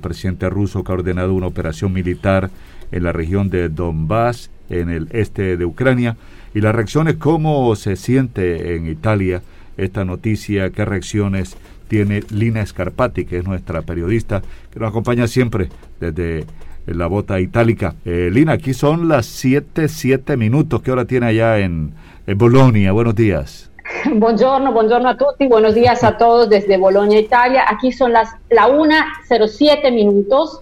El presidente ruso que ha ordenado una operación militar en la región de Donbass, en el este de Ucrania. Y las reacciones, ¿cómo se siente en Italia esta noticia? ¿Qué reacciones tiene Lina Scarpati, que es nuestra periodista, que nos acompaña siempre desde la bota itálica? Eh, Lina, aquí son las 7, 7 minutos. ¿Qué hora tiene allá en, en Bolonia? Buenos días. Buongiorno, buongiorno a tutti, buenos días a todos desde Bolonia, Italia. Aquí son las la 1.07 minutos.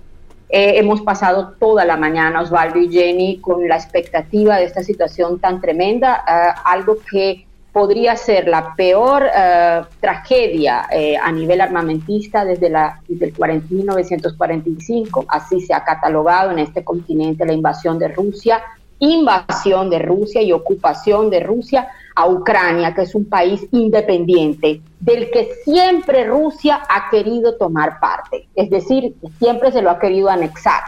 Eh, hemos pasado toda la mañana, Osvaldo y Jenny, con la expectativa de esta situación tan tremenda, uh, algo que podría ser la peor uh, tragedia eh, a nivel armamentista desde, la, desde el 40, 1945. Así se ha catalogado en este continente la invasión de Rusia, invasión de Rusia y ocupación de Rusia a Ucrania, que es un país independiente, del que siempre Rusia ha querido tomar parte, es decir, siempre se lo ha querido anexar.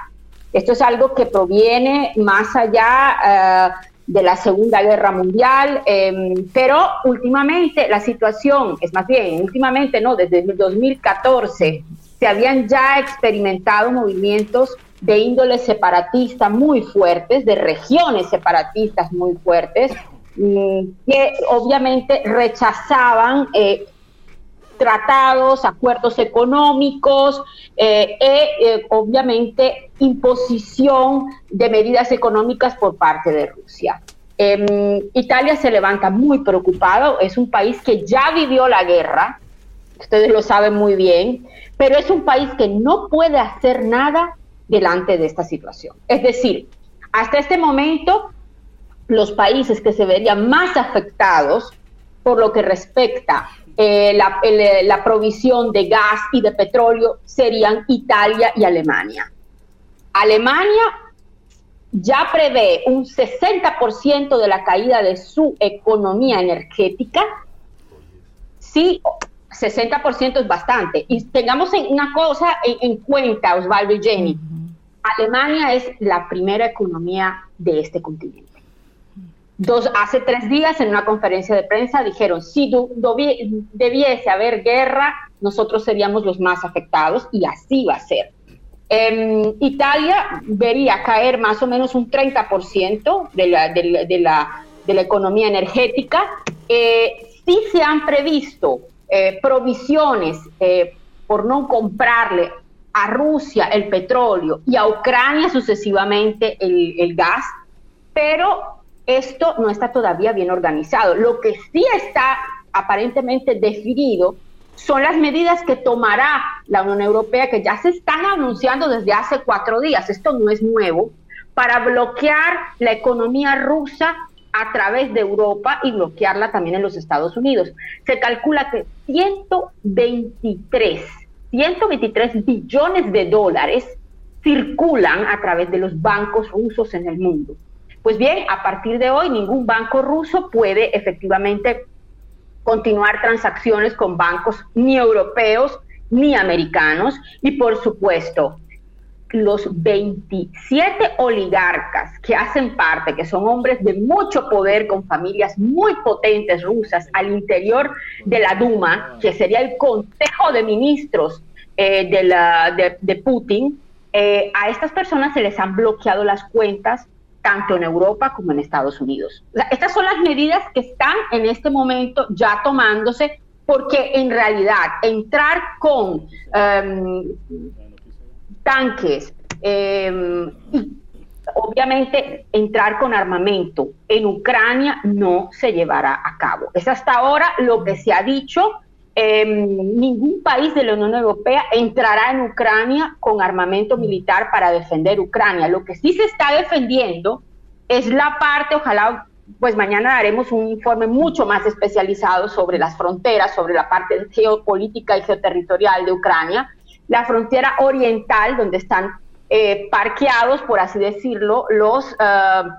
Esto es algo que proviene más allá uh, de la Segunda Guerra Mundial, eh, pero últimamente la situación, es más bien, últimamente no, desde el 2014 se habían ya experimentado movimientos de índole separatista muy fuertes, de regiones separatistas muy fuertes, que obviamente rechazaban eh, tratados, acuerdos económicos eh, e eh, obviamente imposición de medidas económicas por parte de Rusia. Em, Italia se levanta muy preocupado, es un país que ya vivió la guerra, ustedes lo saben muy bien, pero es un país que no puede hacer nada delante de esta situación. Es decir, hasta este momento los países que se verían más afectados por lo que respecta eh, la, el, la, provisión de gas y de petróleo serían Italia y Alemania. Alemania ya prevé un 60% de la caída de su economía energética. Sí, 60% es bastante. Y tengamos una cosa en, en cuenta, Osvaldo y Jenny. Alemania es la primera economía de este continente. Dos, hace tres días en una conferencia de prensa dijeron, si debiese haber guerra, nosotros seríamos los más afectados y así va a ser. Eh, Italia vería caer más o menos un 30% de la, de, la, de, la, de la, economía energética. Eh, sí se han previsto eh, provisiones eh, por no comprarle a Rusia el petróleo y a Ucrania sucesivamente el, el gas, pero esto no está todavía bien organizado. Lo que sí está aparentemente definido son las medidas que tomará la Unión Europea, que ya se están anunciando desde hace cuatro días, esto no es nuevo, para bloquear la economía rusa a través de Europa y bloquearla también en los Estados Unidos. Se calcula que 123, 123 billones de dólares circulan a través de los bancos rusos en el mundo. Pues bien, a partir de hoy ningún banco ruso puede efectivamente continuar transacciones con bancos ni europeos ni americanos. Y por supuesto los 27 oligarcas que hacen parte, que son hombres de mucho poder con familias muy potentes rusas al interior de la Duma, que sería el Consejo de Ministros eh, de, la, Putin, eh, a estas personas se les han bloqueado las cuentas tanto en Europa como en Estados Unidos. O sea, estas son las medidas que están en este momento ya tomándose porque en realidad entrar con um, tanques um, y obviamente entrar con armamento en Ucrania no se llevará a cabo. Es hasta ahora lo que se ha dicho. Eh, ningún país de la Unión Europea entrará en Ucrania con armamento militar para defender Ucrania. Lo que sí se está defendiendo es la parte, ojalá, pues mañana haremos un informe mucho más especializado sobre las fronteras, sobre la parte geopolítica y geoterritorial de Ucrania, la frontera oriental, donde están eh, parqueados, por así decirlo, los... Uh,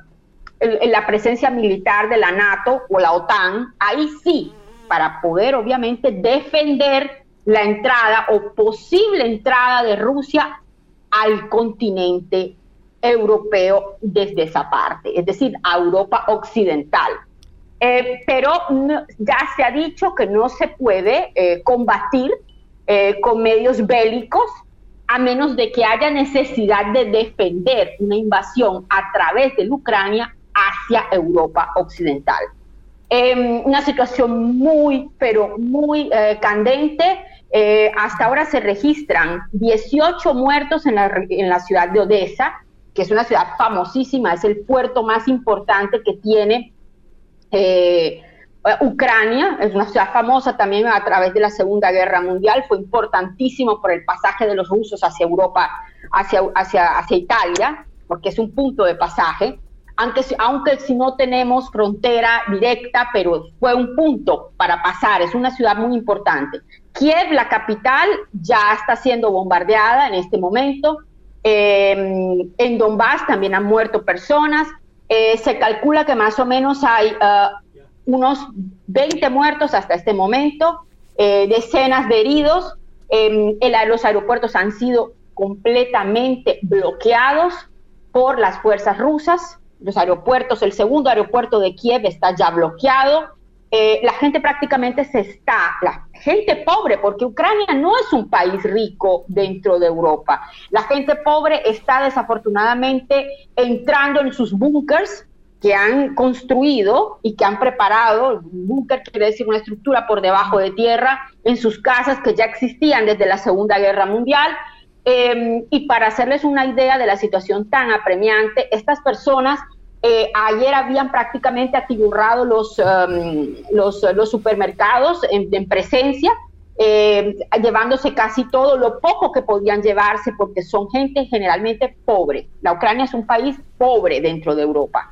la presencia militar de la NATO o la OTAN, ahí sí para poder obviamente defender la entrada o posible entrada de Rusia al continente europeo desde esa parte, es decir, a Europa occidental. Eh, pero ya se ha dicho que no se puede eh, combatir eh, con medios bélicos a menos de que haya necesidad de defender una invasión a través de Ucrania hacia Europa Occidental. Eh, una situación muy, pero muy eh, candente. Eh, hasta ahora se registran 18 muertos en la, ciudad de Odessa, que es una ciudad famosísima, es el puerto más importante que tiene eh, Ucrania, es una ciudad famosa también a través de la Segunda Guerra Mundial, fue importantísimo por el pasaje de los rusos hacia Europa, hacia Italia, porque es un punto de pasaje, aunque, aunque si no tenemos frontera directa, pero fue un punto para pasar, es una ciudad muy importante. Kiev, la capital, ya está siendo bombardeada en este momento. Eh, en Donbass también han muerto personas. Eh, se calcula que más o menos hay uh, unos 20 muertos hasta este momento, eh, decenas de heridos. El, los aeropuertos han sido completamente bloqueados por las fuerzas rusas. Los aeropuertos, el segundo aeropuerto de Kiev está ya bloqueado. Eh, la gente prácticamente se está, la gente pobre, porque Ucrania no es un país rico dentro de Europa. La gente pobre está desafortunadamente entrando en sus búnkers que han construido y que han preparado, un búnker quiere decir una estructura por debajo de tierra, en sus casas que ya existían desde la Segunda Guerra Mundial. Eh, y para hacerles una idea de la situación tan apremiante, estas personas eh, ayer habían prácticamente atiburrado los, um, los, supermercados en, en presencia, eh, llevándose casi todo lo poco que podían llevarse, porque son gente generalmente pobre. La Ucrania es un país pobre dentro de Europa.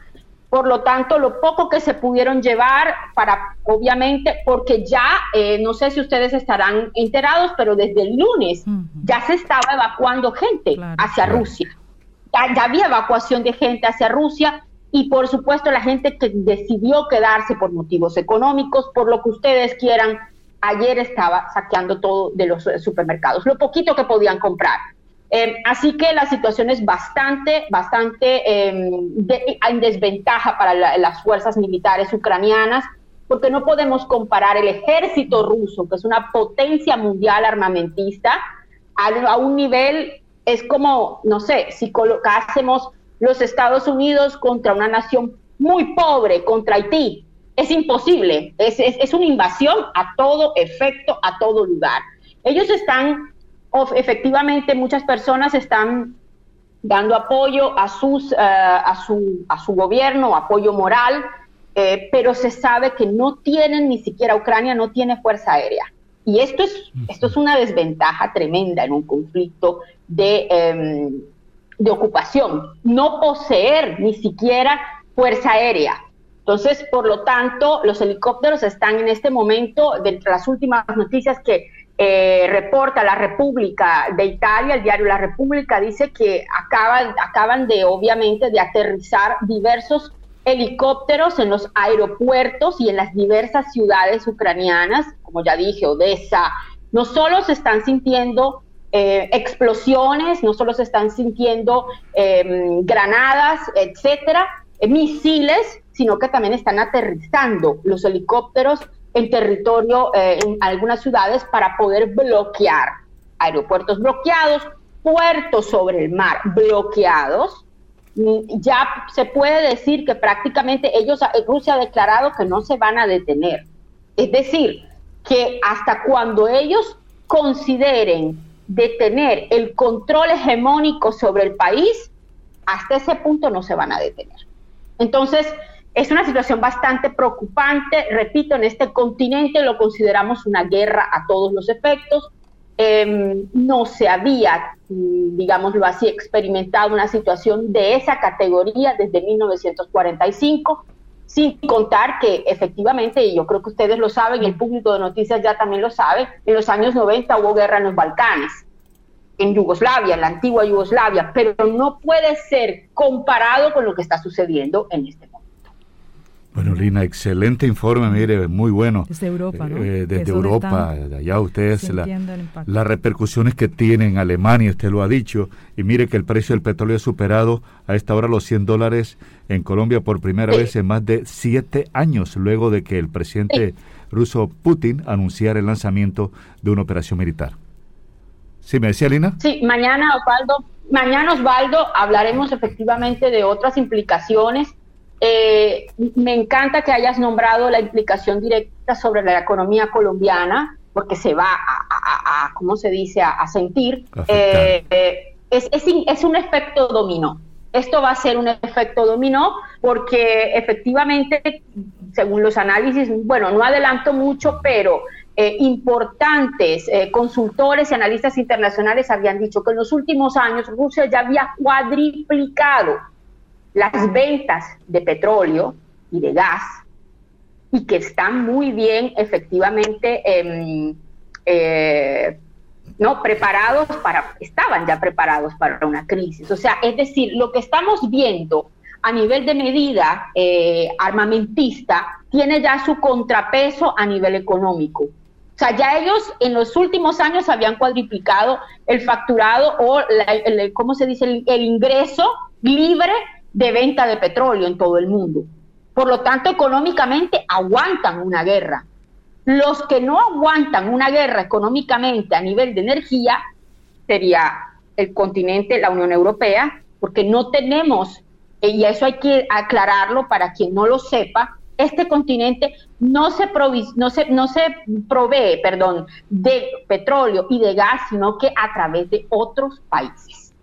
Por lo tanto, lo poco que se pudieron llevar para, obviamente, porque ya, eh, no sé si ustedes estarán enterados, pero desde el lunes uh -huh. ya se estaba evacuando gente claro. hacia Rusia. Ya, ya había evacuación de gente hacia Rusia y por supuesto la gente que decidió quedarse por motivos económicos, por lo que ustedes quieran, ayer estaba saqueando todo de los supermercados, lo poquito que podían comprar. Eh, así que la situación es bastante, bastante eh, de, en desventaja para la, las fuerzas militares ucranianas, porque no podemos comparar el ejército ruso, que es una potencia mundial armamentista, a, a un nivel, es como, no sé, si colocásemos los Estados Unidos contra una nación muy pobre, contra Haití. Es imposible, es, es, es, una invasión a todo efecto, a todo lugar. Ellos están, efectivamente, muchas personas están dando apoyo a, sus, uh, a, su, a su gobierno, apoyo moral, eh, pero se sabe que no tienen, ni siquiera Ucrania no tiene fuerza aérea. Y esto es, esto es una desventaja tremenda en un conflicto de... Eh, de ocupación, no poseer ni siquiera fuerza aérea. Entonces, por lo tanto, los helicópteros están en este momento, de entre las últimas noticias que eh, reporta la República de Italia, el diario La República, dice que acaban, acaban de, obviamente, de aterrizar diversos helicópteros en los aeropuertos y en las diversas ciudades ucranianas, como ya dije, Odessa. No solo se están sintiendo eh, explosiones, no solo se están sintiendo eh, granadas, etcétera, eh, misiles, sino que también están aterrizando los helicópteros en territorio, eh, en algunas ciudades, para poder bloquear aeropuertos bloqueados, puertos sobre el mar bloqueados. Mm, ya se puede decir que prácticamente ellos, Rusia ha declarado que no se van a detener. Es decir, que hasta cuando ellos consideren de tener el control hegemónico sobre el país, hasta ese punto no se van a detener. Entonces, es una situación bastante preocupante. Repito, en este continente lo consideramos una guerra a todos los efectos. Eh, no se había, digámoslo así, experimentado una situación de esa categoría desde 1945 sin contar que efectivamente, y yo creo que ustedes lo saben, el público de noticias ya también lo sabe, en los años 90 hubo guerra en los Balcanes, en Yugoslavia, en la antigua Yugoslavia, pero no puede ser comparado con lo que está sucediendo en este momento. Bueno, Lina, excelente informe, mire, muy bueno. Desde Europa, ¿no? Eh, desde Europa, de allá ustedes, la, las repercusiones que tiene en Alemania, usted lo ha dicho, y mire que el precio del petróleo ha superado a esta hora los 100 dólares en Colombia por primera vez en más de siete años, luego de que el presidente ruso Putin anunciara el lanzamiento de una operación militar. Sí, me decía Lina. Sí, mañana Osvaldo, mañana Osvaldo hablaremos efectivamente de otras implicaciones. Eh, me encanta que hayas nombrado la implicación directa sobre la economía colombiana, porque se va a, ¿cómo se dice?, a, sentir. Eh, eh, es, es, es un efecto dominó. Esto va a ser un efecto dominó porque efectivamente, según los análisis, bueno, no adelanto mucho, pero importantes consultores y analistas internacionales habían dicho que en los últimos años Rusia ya había cuadriplicado las ventas de petróleo y de gas y que están muy bien efectivamente em, eh, no preparados para estaban ya preparados para una crisis. O sea es decir lo que estamos viendo a nivel de medida armamentista tiene ya su contrapeso a nivel económico. O sea, ya ellos en los últimos años habían cuadriplicado el facturado o, el, ¿cómo se dice?, el, ingreso libre de venta de petróleo en todo el mundo. Por lo tanto, económicamente aguantan una guerra. Los que no aguantan una guerra económicamente a nivel de energía sería el continente, la Unión Europea, porque no tenemos, y eso hay que aclararlo para quien no lo sepa, este continente no se, no se, no se provee perdón, de petróleo y de gas, sino que a través de otros países.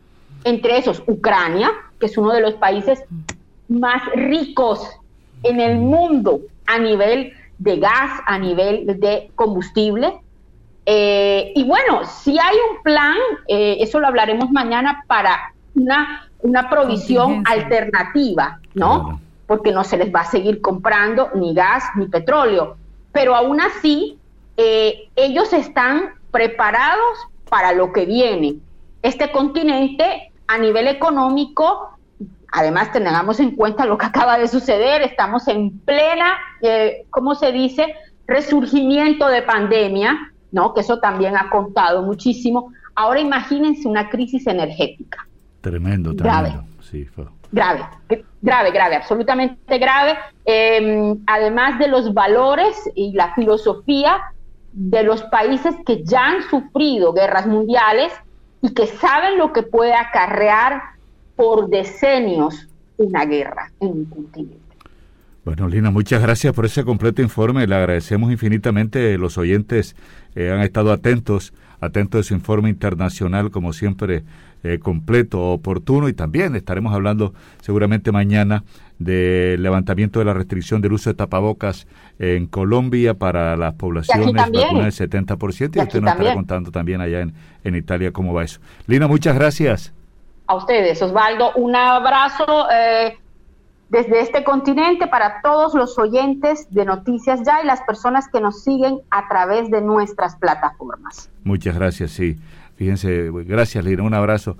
Entre esos, Ucrania, que es uno de los países más ricos en el mundo a nivel de gas, a nivel de combustible. Eh, y bueno, si hay un plan, eh, eso lo hablaremos mañana, para una, una provisión alternativa, ¿no? porque no se les va a seguir comprando ni gas ni petróleo. Pero aún así, eh, ellos están preparados para lo que viene. Este continente, a nivel económico, además tengamos en cuenta lo que acaba de suceder, estamos en plena, eh, ¿cómo se dice?, resurgimiento de pandemia, ¿no? Que eso también ha contado muchísimo. Ahora imagínense una crisis energética. Tremendo, tremendo. Sí, grave, grave, grave, absolutamente grave, em, además de los valores y la filosofía de los países que ya han sufrido guerras mundiales y que saben lo que puede acarrear por decenios una guerra en un continente. Bueno, Lina, muchas gracias por ese completo informe. Le agradecemos infinitamente. Los oyentes eh, han estado atentos, atentos de su informe internacional, como siempre, eh, completo, oportuno. Y también estaremos hablando seguramente mañana del levantamiento de la restricción del uso de tapabocas en Colombia para las poblaciones vacunadas del 70%. Y, usted nos estará contando también allá en, en Italia cómo va eso. Lina, muchas gracias. A ustedes, Osvaldo, un abrazo. Eh, desde este continente para todos los oyentes de Noticias Ya y las personas que nos siguen a través de nuestras plataformas. Muchas gracias, sí. Fíjense, gracias Lina, un abrazo.